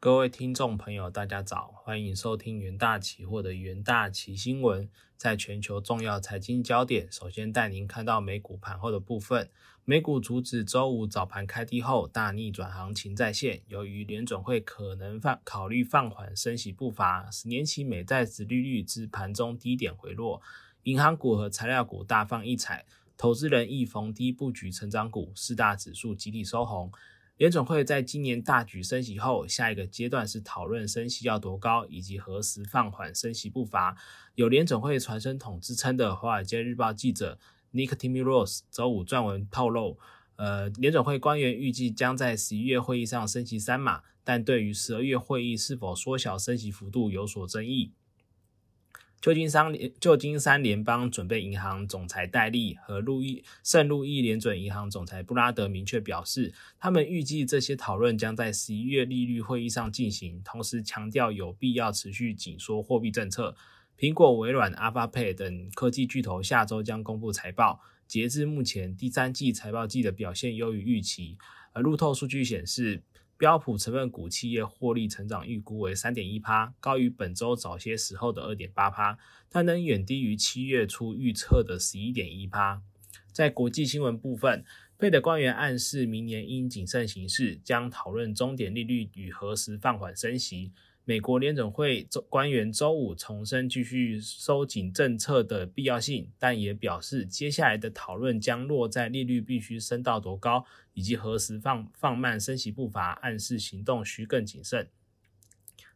各位听众朋友，大家早，欢迎收听元大期货的元大期新闻。在全球重要财经焦点，首先带您看到美股盘后的部分。美股阻止周五早盘开低后大逆转行情再现，由于联准会可能放考虑放缓升息步伐，十年期美债值利率至盘中低点回落，银行股和材料股大放异彩，投资人亦逢低布局成长股，四大指数集体收红。联准会在今年大举升息后，下一个阶段是讨论升息要多高，以及何时放缓升息步伐。有联准会传声筒之称的《华尔街日报》记者 Nick Timiros 周五撰文透露，呃，联准会官员预计将在十一月会议上升息三码，但对于十二月会议是否缩小升息幅度有所争议。旧金山联旧金山联邦准备银行总裁戴利和路易圣路易联准银行总裁布拉德明确表示，他们预计这些讨论将在十一月利率会议上进行，同时强调有必要持续紧缩货币政策。苹果、微软、Alphabet 等科技巨头下周将公布财报，截至目前，第三季财报季的表现优于预期，而路透数据显示。标普成分股企业获利成长预估为三点一趴，高于本周早些时候的二点八趴，但仍远低于七月初预测的十一点一趴。在国际新闻部分，费的官员暗示明年应谨慎行事，将讨论终点利率与何时放缓升息。美国联准会官员周五重申继续收紧政策的必要性，但也表示接下来的讨论将落在利率必须升到多高，以及何时放放慢升息步伐，暗示行动需更谨慎。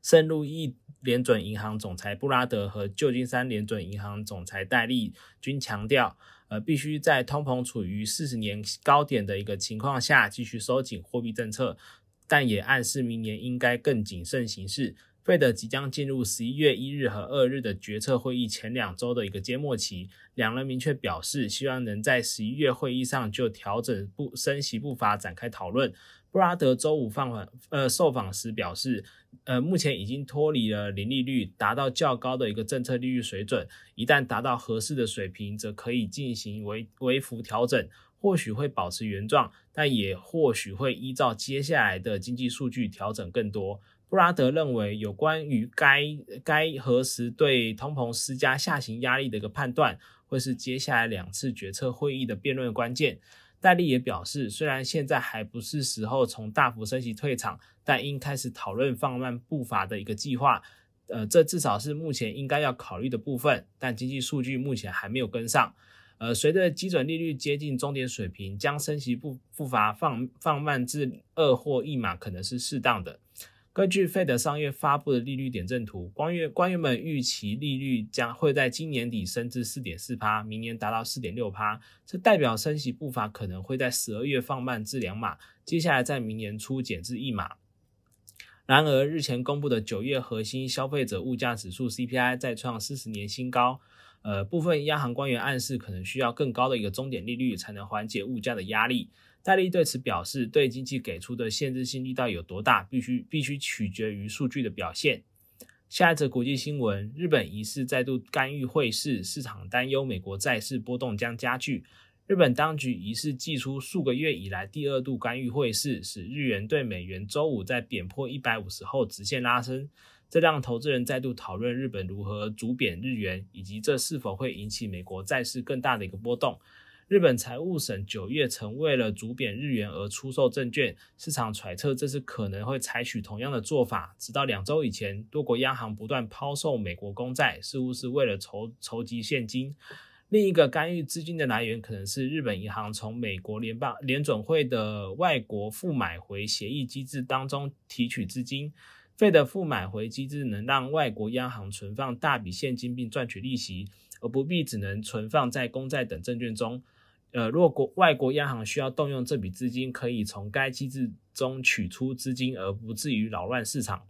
圣路易联准银行总裁布拉德和旧金山联准银行总裁戴利均强调，呃，必须在通膨处于四十年高点的一个情况下继续收紧货币政策。但也暗示明年应该更谨慎行事。费德即将进入十一月一日和二日的决策会议前两周的一个缄默期，两人明确表示希望能在十一月会议上就调整步升息步伐展开讨论。布拉德周五放访呃受访时表示，呃目前已经脱离了零利率，达到较高的一个政策利率水准，一旦达到合适的水平，则可以进行微微幅调整。或许会保持原状，但也或许会依照接下来的经济数据调整更多。布拉德认为，有关于该该何时对通膨施加下行压力的一个判断，会是接下来两次决策会议的辩论关键。戴利也表示，虽然现在还不是时候从大幅升息退场，但应开始讨论放慢步伐的一个计划。呃，这至少是目前应该要考虑的部分，但经济数据目前还没有跟上。呃，随着基准利率接近终点水平，将升息步步伐放放慢至二或一码可能是适当的。根据费德上月发布的利率点阵图，官员官员们预期利率将会在今年底升至四点四趴，明年达到四点六趴。这代表升息步伐可能会在十二月放慢至两码，接下来在明年初减至一码。然而，日前公布的九月核心消费者物价指数 CPI 再创四十年新高。呃，部分央行官员暗示可能需要更高的一个终点利率才能缓解物价的压力。戴利对此表示，对经济给出的限制性力道有多大，必须必须取决于数据的表现。下一则国际新闻：日本疑似再度干预汇市，市场担忧美国债市波动将加剧。日本当局疑似祭出数个月以来第二度干预汇市，使日元对美元周五在贬破一百五十后直线拉升。这让投资人再度讨论日本如何逐贬日元，以及这是否会引起美国债市更大的一个波动。日本财务省九月曾为了逐贬日元而出售证券，市场揣测这是可能会采取同样的做法。直到两周以前，多国央行不断抛售美国公债，似乎是为了筹筹集现金。另一个干预资金的来源可能是日本银行从美国联邦联准会的外国负买回协议机制当中提取资金。费的负买回机制能让外国央行存放大笔现金并赚取利息，而不必只能存放在公债等证券中。呃，若国外国央行需要动用这笔资金，可以从该机制中取出资金，而不至于扰乱市场。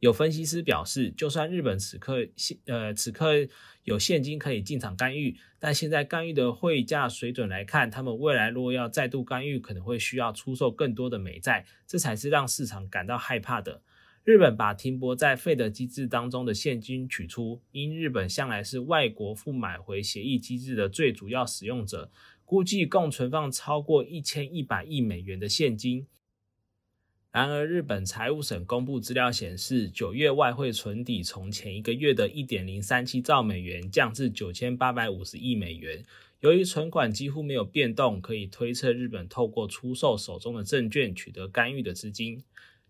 有分析师表示，就算日本此刻现呃此刻有现金可以进场干预，但现在干预的汇价水准来看，他们未来若要再度干预，可能会需要出售更多的美债，这才是让市场感到害怕的。日本把停泊在费的机制当中的现金取出，因日本向来是外国负买回协议机制的最主要使用者，估计共存放超过一千一百亿美元的现金。然而，日本财务省公布资料显示，九月外汇存底从前一个月的一点零三七兆美元降至九千八百五十亿美元。由于存款几乎没有变动，可以推测日本透过出售手中的证券取得干预的资金。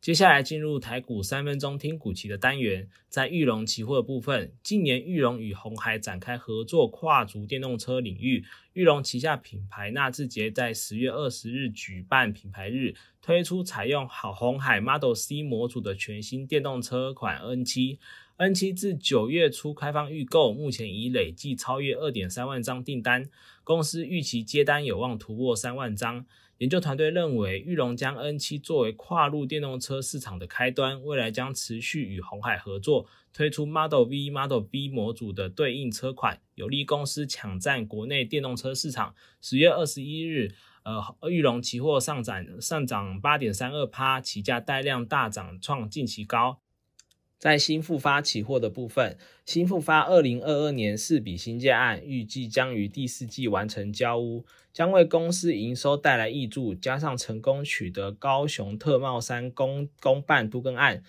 接下来进入台股三分钟听股期的单元，在玉龙期货部分，近年玉龙与红海展开合作，跨足电动车领域。玉龙旗下品牌纳智捷在十月二十日举办品牌日，推出采用好红海 Model C 模组的全新电动车款 N 七 N7。自九月初开放预购，目前已累计超越二点三万张订单，公司预期接单有望突破三万张。研究团队认为，玉龙将 N7 作为跨入电动车市场的开端，未来将持续与红海合作，推出 Model V、Model B 模组的对应车款，有利公司抢占国内电动车市场。十月二十一日，呃，玉龙期货上涨上涨八点三二趴，起价带量大涨，创近期高。在新复发期货的部分，新复发二零二二年四笔新建案预计将于第四季完成交屋，将为公司营收带来益助。加上成功取得高雄特茂山公公办都更案，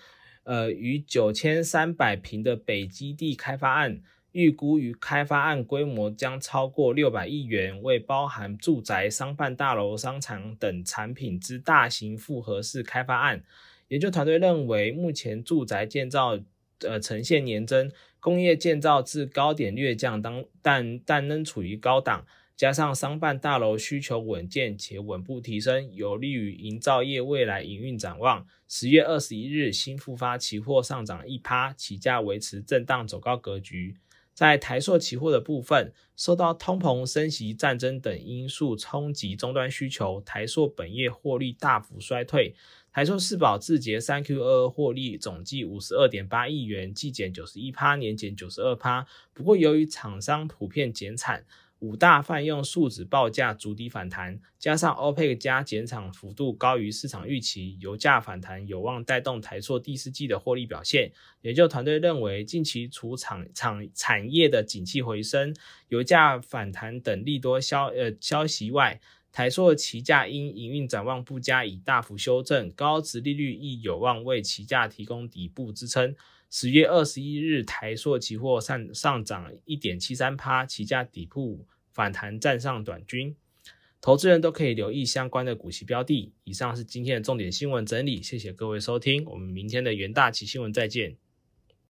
呃，与九千三百平的北基地开发案，预估于开发案规模将超过六百亿元，为包含住宅、商办大楼、商场等产品之大型复合式开发案。研究团队认为，目前住宅建造呃呈现年增，工业建造至高点略降，当但但仍处于高档，加上商办大楼需求稳健且稳步提升，有利于营造业未来营运展望。十月二十一日，新复发期货上涨一趴，起价维持震荡走高格局。在台塑期货的部分，受到通膨、升息、战争等因素冲击终端需求，台塑本业获利大幅衰退。台塑四宝智捷三 Q 二二获利总计五十二点八亿元，季减九十一趴，年减九十二趴。不过由于厂商普遍减产。五大泛用树脂报价逐底反弹，加上 OPEC 加减产幅度高于市场预期，油价反弹有望带动台塑第四季的获利表现。研究团队认为，近期除厂厂产业的景气回升、油价反弹等利多消呃消息外，台塑期价因营运展望不佳已大幅修正，高值利率亦有望为期价提供底部支撑。十月二十一日，台塑期货上上涨一点七三趴，期价底部反弹站上短均，投资人都可以留意相关的股息标的。以上是今天的重点新闻整理，谢谢各位收听，我们明天的元大旗新闻再见。